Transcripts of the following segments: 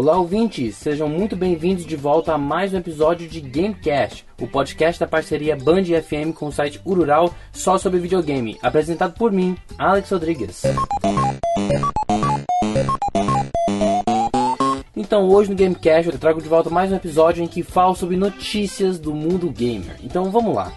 Olá, ouvintes! Sejam muito bem-vindos de volta a mais um episódio de Gamecast, o podcast da parceria Band FM com o site Urural só sobre videogame, apresentado por mim, Alex Rodrigues. Então, hoje no Gamecast eu trago de volta mais um episódio em que falo sobre notícias do mundo gamer. Então, vamos lá.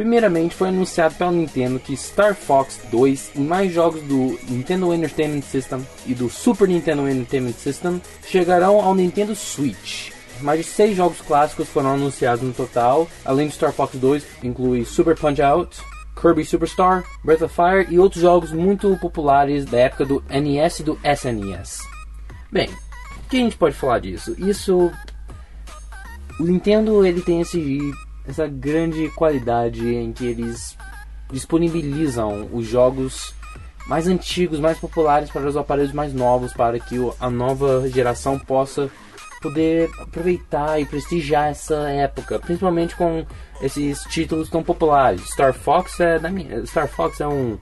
Primeiramente, foi anunciado pela Nintendo que Star Fox 2 e mais jogos do Nintendo Entertainment System e do Super Nintendo Entertainment System chegarão ao Nintendo Switch. Mais de seis jogos clássicos foram anunciados no total, além de Star Fox 2, inclui Super Punch Out, Kirby Superstar, Breath of Fire e outros jogos muito populares da época do NES e do SNES. Bem, o que a gente pode falar disso? Isso. O Nintendo ele tem esse essa grande qualidade em que eles disponibilizam os jogos mais antigos, mais populares para os aparelhos mais novos, para que a nova geração possa poder aproveitar e prestigiar essa época, principalmente com esses títulos tão populares. Star Fox é da minha, Star Fox é um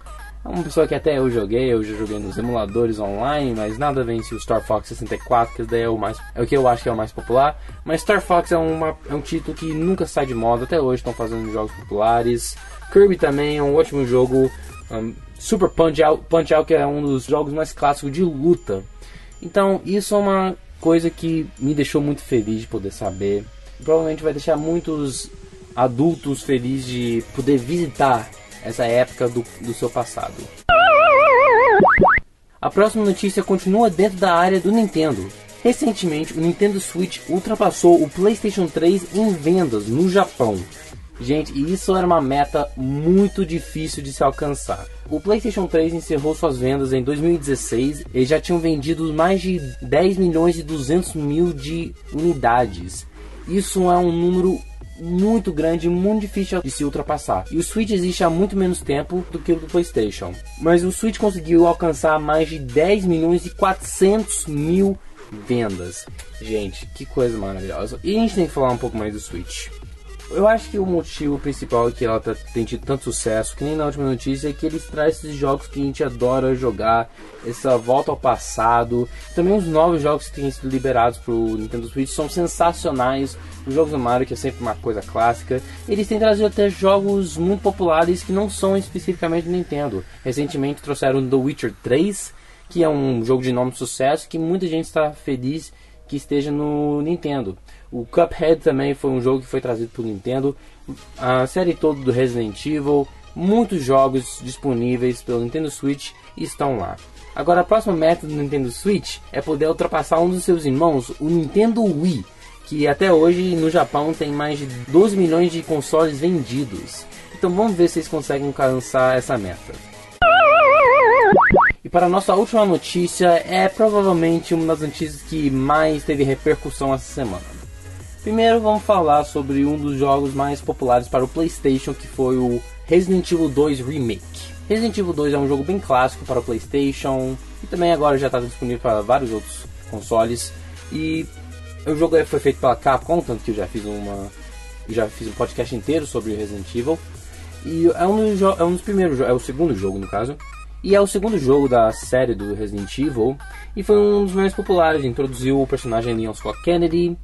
é uma pessoa que até eu joguei, eu já joguei nos emuladores online, mas nada vence o Star Fox 64, que daí é o mais é o que eu acho que é o mais popular. Mas Star Fox é, uma, é um título que nunca sai de moda, até hoje estão fazendo jogos populares. Kirby também é um ótimo jogo. Um, Super Punch Out, Punch Out que é um dos jogos mais clássicos de luta. Então isso é uma coisa que me deixou muito feliz de poder saber. Provavelmente vai deixar muitos adultos felizes de poder visitar essa época do, do seu passado. A próxima notícia continua dentro da área do Nintendo. Recentemente, o Nintendo Switch ultrapassou o PlayStation 3 em vendas no Japão. Gente, isso era uma meta muito difícil de se alcançar. O PlayStation 3 encerrou suas vendas em 2016 e já tinham vendido mais de 10 milhões e 200 mil de unidades. Isso é um número muito grande, muito difícil de se ultrapassar. E o Switch existe há muito menos tempo do que o do PlayStation. Mas o Switch conseguiu alcançar mais de 10 milhões e 400 mil vendas. Gente, que coisa maravilhosa. E a gente tem que falar um pouco mais do Switch. Eu acho que o motivo principal que ela tá, tem tido tanto sucesso, que nem na última notícia, é que eles trazem esses jogos que a gente adora jogar, essa volta ao passado. Também os novos jogos que têm sido liberados para o Nintendo Switch são sensacionais. Os jogos do Mario, que é sempre uma coisa clássica. Eles têm trazido até jogos muito populares que não são especificamente do Nintendo. Recentemente trouxeram The Witcher 3, que é um jogo de de sucesso que muita gente está feliz que esteja no Nintendo. O Cuphead também foi um jogo que foi trazido para o Nintendo. A série toda do Resident Evil, muitos jogos disponíveis pelo Nintendo Switch estão lá. Agora a próxima meta do Nintendo Switch é poder ultrapassar um dos seus irmãos, o Nintendo Wii, que até hoje no Japão tem mais de 12 milhões de consoles vendidos. Então vamos ver se eles conseguem alcançar essa meta. E para a nossa última notícia, é provavelmente uma das notícias que mais teve repercussão essa semana. Primeiro vamos falar sobre um dos jogos mais populares para o PlayStation, que foi o Resident Evil 2 Remake. Resident Evil 2 é um jogo bem clássico para o PlayStation e também agora já está disponível para vários outros consoles. E o jogo foi feito pela Capcom, tanto que eu já fiz uma já fiz um podcast inteiro sobre Resident Evil. E é um é um dos primeiros, é o segundo jogo no caso, e é o segundo jogo da série do Resident Evil e foi um dos mais populares. Introduziu o personagem Leon Scott Kennedy,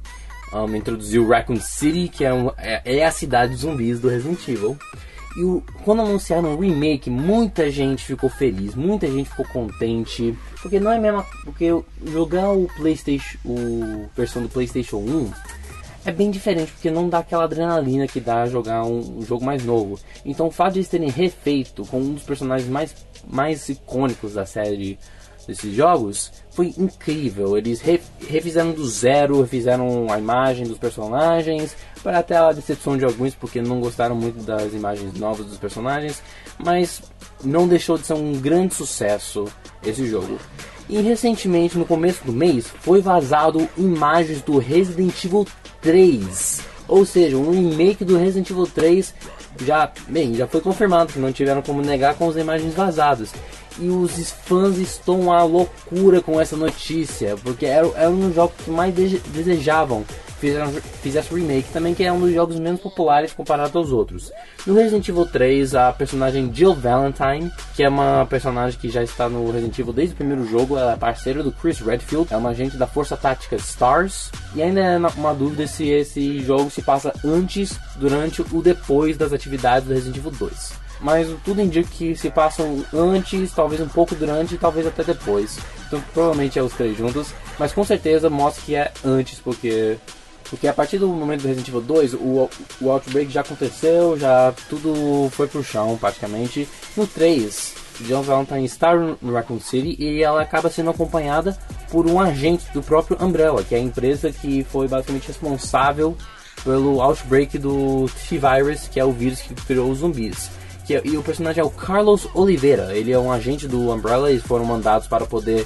um, introduziu Raccoon City, que é, um, é, é, a cidade dos zumbis do Resident Evil. E o, quando anunciaram o remake, muita gente ficou feliz, muita gente ficou contente, porque não é mesmo porque jogar o PlayStation, o versão do PlayStation 1 é bem diferente, porque não dá aquela adrenalina que dá jogar um, um, jogo mais novo. Então o fato de eles terem refeito com um dos personagens mais, mais icônicos da série desses jogos foi incrível. Eles re, refizeram do zero, refizeram a imagem dos personagens, para até a decepção de alguns, porque não gostaram muito das imagens novas dos personagens, mas não deixou de ser um grande sucesso esse jogo. E recentemente, no começo do mês, foi vazado imagens do Resident Evil 3. Ou seja, um remake do Resident Evil 3 já, bem, já foi confirmado, que não tiveram como negar com as imagens vazadas. E os fãs estão à loucura com essa notícia, porque era, era um jogo que mais desejavam fizesse o remake também, que é um dos jogos menos populares comparado aos outros. No Resident Evil 3, a personagem Jill Valentine, que é uma personagem que já está no Resident Evil desde o primeiro jogo, ela é parceira do Chris Redfield, é uma agente da Força Tática STARS, e ainda é uma dúvida se esse jogo se passa antes, durante ou depois das atividades do Resident Evil 2 mas tudo indica que se passam antes, talvez um pouco durante e talvez até depois. Então provavelmente é os três juntos, mas com certeza mostra que é antes, porque porque a partir do momento do Resident Evil 2, o, o Outbreak já aconteceu, já tudo foi pro chão praticamente. No 3, John Valentine está no Raccoon City e ela acaba sendo acompanhada por um agente do próprio Umbrella, que é a empresa que foi basicamente responsável pelo outbreak do T-Virus, que é o vírus que criou os zumbis. Que é, e o personagem é o Carlos Oliveira. Ele é um agente do Umbrella e foram mandados para poder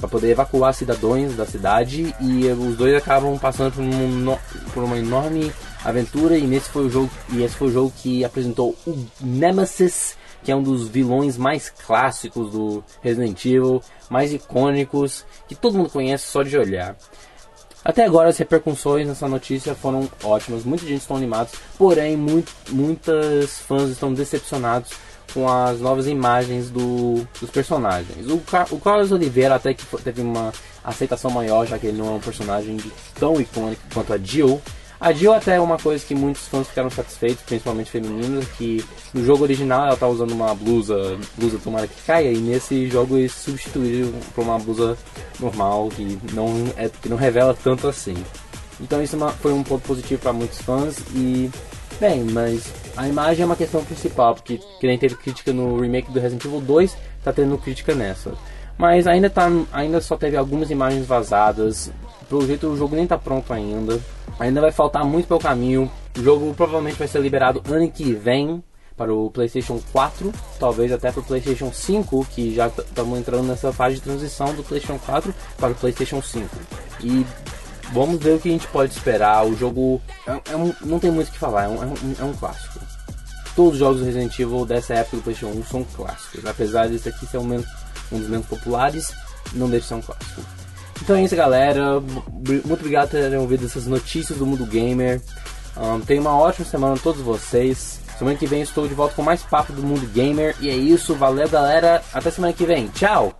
para poder evacuar cidadãos da cidade e os dois acabam passando por, um, por uma enorme aventura e nesse foi o jogo e esse foi o jogo que apresentou o Nemesis que é um dos vilões mais clássicos do Resident Evil, mais icônicos, que todo mundo conhece só de olhar. Até agora as repercussões nessa notícia foram ótimas, muita gente está animada, porém muito, muitas fãs estão decepcionados com as novas imagens do, dos personagens. O, o Carlos Oliveira até que teve uma aceitação maior, já que ele não é um personagem tão icônico quanto a Jill, a Jill até é uma coisa que muitos fãs ficaram satisfeitos, principalmente femininos, que no jogo original ela tá usando uma blusa, blusa tomara que caia, e nesse jogo eles substituíram por uma blusa normal, que não, é, que não revela tanto assim. Então isso é foi um ponto positivo para muitos fãs e bem, mas a imagem é uma questão principal, porque que nem teve crítica no remake do Resident Evil 2, tá tendo crítica nessa. Mas ainda tá ainda só teve algumas imagens vazadas. Pelo jeito o jogo nem tá pronto ainda. Ainda vai faltar muito pelo caminho. O jogo provavelmente vai ser liberado ano que vem para o PlayStation 4, talvez até para o PlayStation 5, que já estamos entrando nessa fase de transição do PlayStation 4 para o PlayStation 5. E vamos ver o que a gente pode esperar. O jogo é, é um, não tem muito o que falar, é um, é um, é clássico. Todos os jogos do Resident Evil dessa época do PlayStation 1 são clássicos, apesar desse aqui ser um, um dos menos populares, não deixa de ser um clássico. Então é isso, galera. Muito obrigado por terem ouvido essas notícias do mundo gamer. Um, tenha uma ótima semana a todos vocês. Semana que vem estou de volta com mais papo do mundo gamer. E é isso, valeu galera. Até semana que vem. Tchau!